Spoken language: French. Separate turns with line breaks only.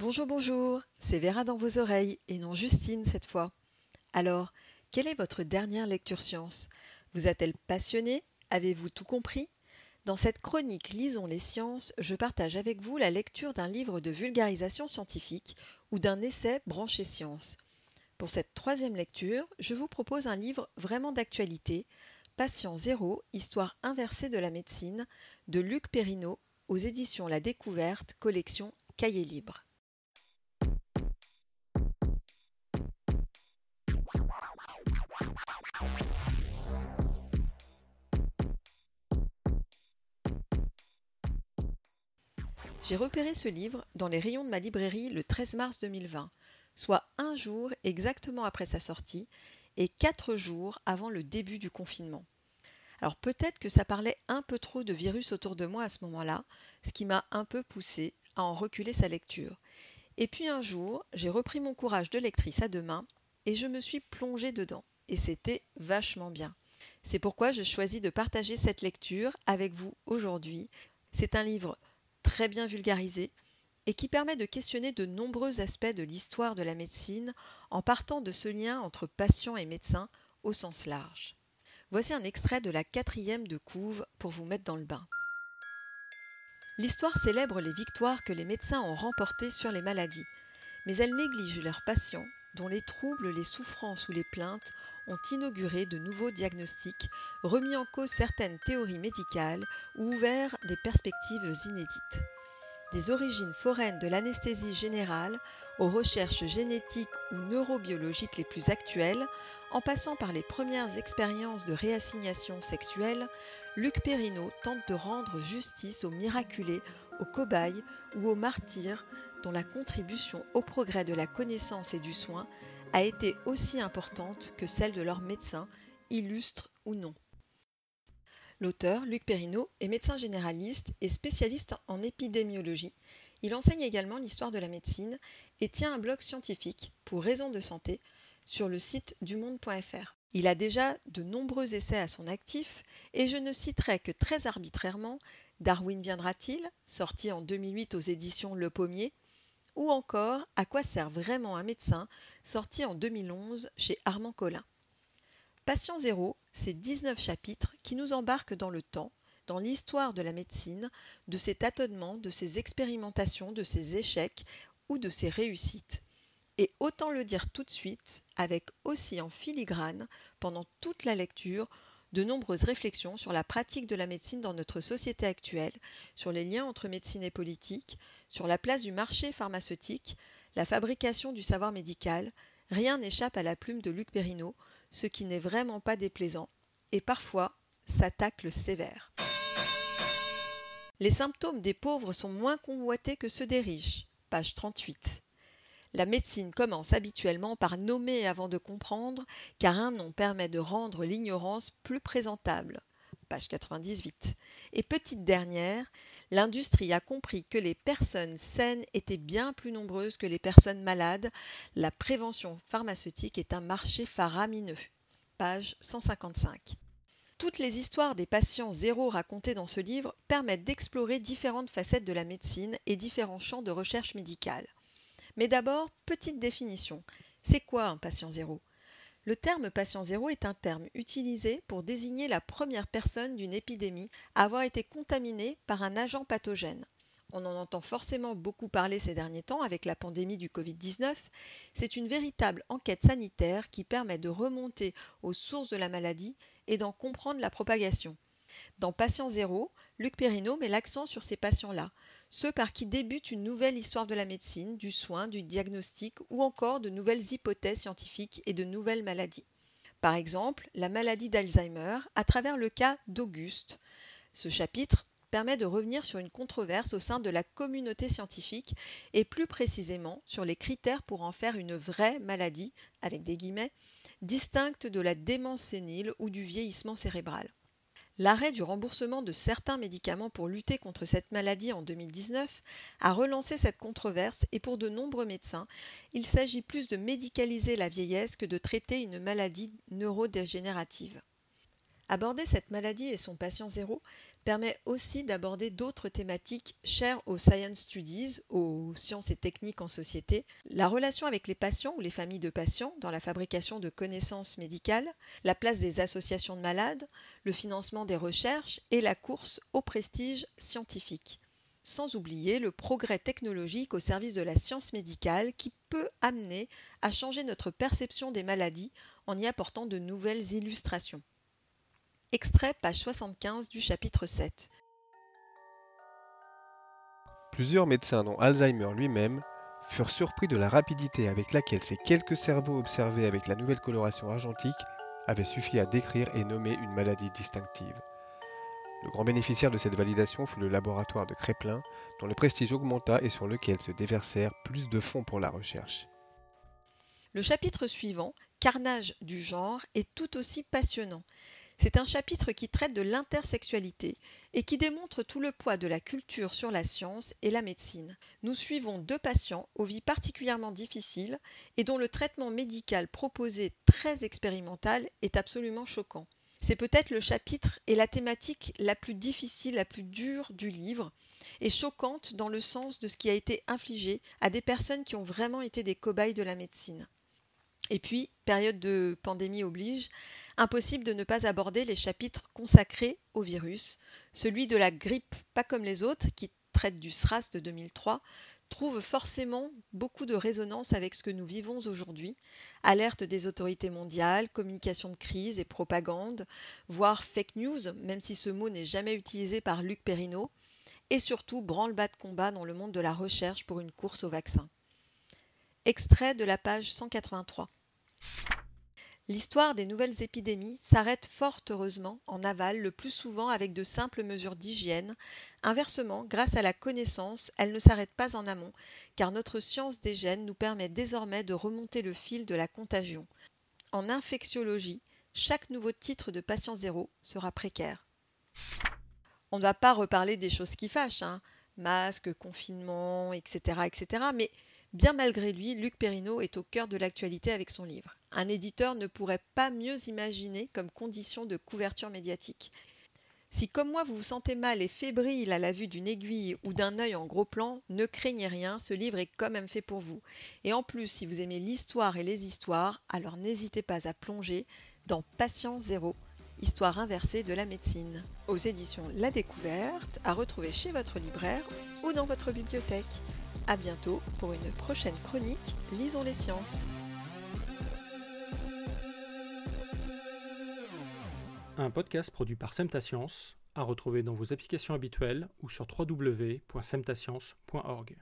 Bonjour, bonjour, c'est Vera dans vos oreilles et non Justine cette fois. Alors, quelle est votre dernière lecture science? Vous a-t-elle passionné? Avez-vous tout compris? Dans cette chronique Lisons les sciences, je partage avec vous la lecture d'un livre de vulgarisation scientifique ou d'un essai branché science. Pour cette troisième lecture, je vous propose un livre vraiment d'actualité, Patient zéro, histoire inversée de la médecine, de Luc Perrineau, aux éditions La Découverte, collection Cahiers Libre. J'ai repéré ce livre dans les rayons de ma librairie le 13 mars 2020, soit un jour exactement après sa sortie et quatre jours avant le début du confinement. Alors peut-être que ça parlait un peu trop de virus autour de moi à ce moment-là, ce qui m'a un peu poussé à en reculer sa lecture. Et puis un jour, j'ai repris mon courage de lectrice à deux mains et je me suis plongée dedans. Et c'était vachement bien. C'est pourquoi je choisis de partager cette lecture avec vous aujourd'hui. C'est un livre très bien vulgarisé et qui permet de questionner de nombreux aspects de l'histoire de la médecine en partant de ce lien entre patient et médecin au sens large. Voici un extrait de la quatrième de couve pour vous mettre dans le bain. L'histoire célèbre les victoires que les médecins ont remportées sur les maladies, mais elle néglige leurs patients dont les troubles, les souffrances ou les plaintes ont inauguré de nouveaux diagnostics, remis en cause certaines théories médicales ou ouvert des perspectives inédites. Des origines foraines de l'anesthésie générale aux recherches génétiques ou neurobiologiques les plus actuelles, en passant par les premières expériences de réassignation sexuelle, Luc Perrineau tente de rendre justice aux miraculés, aux cobayes ou aux martyrs dont la contribution au progrès de la connaissance et du soin a été aussi importante que celle de leurs médecins, illustres ou non. L'auteur, Luc Perrineau, est médecin généraliste et spécialiste en épidémiologie. Il enseigne également l'histoire de la médecine et tient un blog scientifique pour raisons de santé sur le site dumonde.fr. Il a déjà de nombreux essais à son actif et je ne citerai que très arbitrairement Darwin viendra-t-il, sorti en 2008 aux éditions Le Pommier, ou encore À quoi sert vraiment un médecin, sorti en 2011 chez Armand Collin? Patient zéro, c'est 19 chapitres qui nous embarquent dans le temps, dans l'histoire de la médecine, de ses tâtonnements, de ses expérimentations, de ses échecs ou de ses réussites. Et autant le dire tout de suite, avec aussi en filigrane, pendant toute la lecture, de nombreuses réflexions sur la pratique de la médecine dans notre société actuelle, sur les liens entre médecine et politique, sur la place du marché pharmaceutique, la fabrication du savoir médical, rien n'échappe à la plume de Luc Perrineau, ce qui n'est vraiment pas déplaisant, et parfois s'attaque le sévère. Les symptômes des pauvres sont moins convoités que ceux des riches. Page 38. La médecine commence habituellement par nommer avant de comprendre, car un nom permet de rendre l'ignorance plus présentable. Page 98. Et petite dernière, l'industrie a compris que les personnes saines étaient bien plus nombreuses que les personnes malades. La prévention pharmaceutique est un marché faramineux. Page 155. Toutes les histoires des patients zéro racontées dans ce livre permettent d'explorer différentes facettes de la médecine et différents champs de recherche médicale. Mais d'abord, petite définition. C'est quoi un patient zéro? Le terme patient zéro est un terme utilisé pour désigner la première personne d'une épidémie à avoir été contaminée par un agent pathogène. On en entend forcément beaucoup parler ces derniers temps avec la pandémie du Covid-19. C'est une véritable enquête sanitaire qui permet de remonter aux sources de la maladie et d'en comprendre la propagation. Dans Patient Zéro, Luc Perrineau met l'accent sur ces patients-là, ceux par qui débute une nouvelle histoire de la médecine, du soin, du diagnostic ou encore de nouvelles hypothèses scientifiques et de nouvelles maladies. Par exemple, la maladie d'Alzheimer à travers le cas d'Auguste. Ce chapitre permet de revenir sur une controverse au sein de la communauté scientifique et plus précisément sur les critères pour en faire une vraie maladie, avec des guillemets, distincte de la démence sénile ou du vieillissement cérébral. L'arrêt du remboursement de certains médicaments pour lutter contre cette maladie en 2019 a relancé cette controverse et pour de nombreux médecins, il s'agit plus de médicaliser la vieillesse que de traiter une maladie neurodégénérative. Aborder cette maladie et son patient zéro permet aussi d'aborder d'autres thématiques chères aux science studies, aux sciences et techniques en société, la relation avec les patients ou les familles de patients dans la fabrication de connaissances médicales, la place des associations de malades, le financement des recherches et la course au prestige scientifique. Sans oublier le progrès technologique au service de la science médicale qui peut amener à changer notre perception des maladies en y apportant de nouvelles illustrations. Extrait page 75 du chapitre 7.
Plusieurs médecins, dont Alzheimer lui-même, furent surpris de la rapidité avec laquelle ces quelques cerveaux observés avec la nouvelle coloration argentique avaient suffi à décrire et nommer une maladie distinctive. Le grand bénéficiaire de cette validation fut le laboratoire de Créplin, dont le prestige augmenta et sur lequel se déversèrent plus de fonds pour la recherche.
Le chapitre suivant, Carnage du genre, est tout aussi passionnant. C'est un chapitre qui traite de l'intersexualité et qui démontre tout le poids de la culture sur la science et la médecine. Nous suivons deux patients aux vies particulièrement difficiles et dont le traitement médical proposé très expérimental est absolument choquant. C'est peut-être le chapitre et la thématique la plus difficile, la plus dure du livre, et choquante dans le sens de ce qui a été infligé à des personnes qui ont vraiment été des cobayes de la médecine. Et puis, période de pandémie oblige, Impossible de ne pas aborder les chapitres consacrés au virus. Celui de la grippe, pas comme les autres, qui traite du SRAS de 2003, trouve forcément beaucoup de résonance avec ce que nous vivons aujourd'hui. Alerte des autorités mondiales, communication de crise et propagande, voire fake news, même si ce mot n'est jamais utilisé par Luc Perrineau, et surtout branle-bas de combat dans le monde de la recherche pour une course au vaccin. Extrait de la page 183. L'histoire des nouvelles épidémies s'arrête fort heureusement en aval, le plus souvent avec de simples mesures d'hygiène. Inversement, grâce à la connaissance, elle ne s'arrête pas en amont, car notre science des gènes nous permet désormais de remonter le fil de la contagion. En infectiologie, chaque nouveau titre de patient zéro sera précaire. On ne va pas reparler des choses qui fâchent, hein. masque, confinement, etc., etc., mais Bien malgré lui, Luc Perrineau est au cœur de l'actualité avec son livre. Un éditeur ne pourrait pas mieux imaginer comme condition de couverture médiatique. Si comme moi vous vous sentez mal et fébrile à la vue d'une aiguille ou d'un œil en gros plan, ne craignez rien, ce livre est quand même fait pour vous. Et en plus, si vous aimez l'histoire et les histoires, alors n'hésitez pas à plonger dans Patient Zéro, histoire inversée de la médecine, aux éditions La Découverte, à retrouver chez votre libraire ou dans votre bibliothèque. A bientôt pour une prochaine chronique Lisons les sciences.
Un podcast produit par Semtascience, à retrouver dans vos applications habituelles ou sur www.semtascience.org.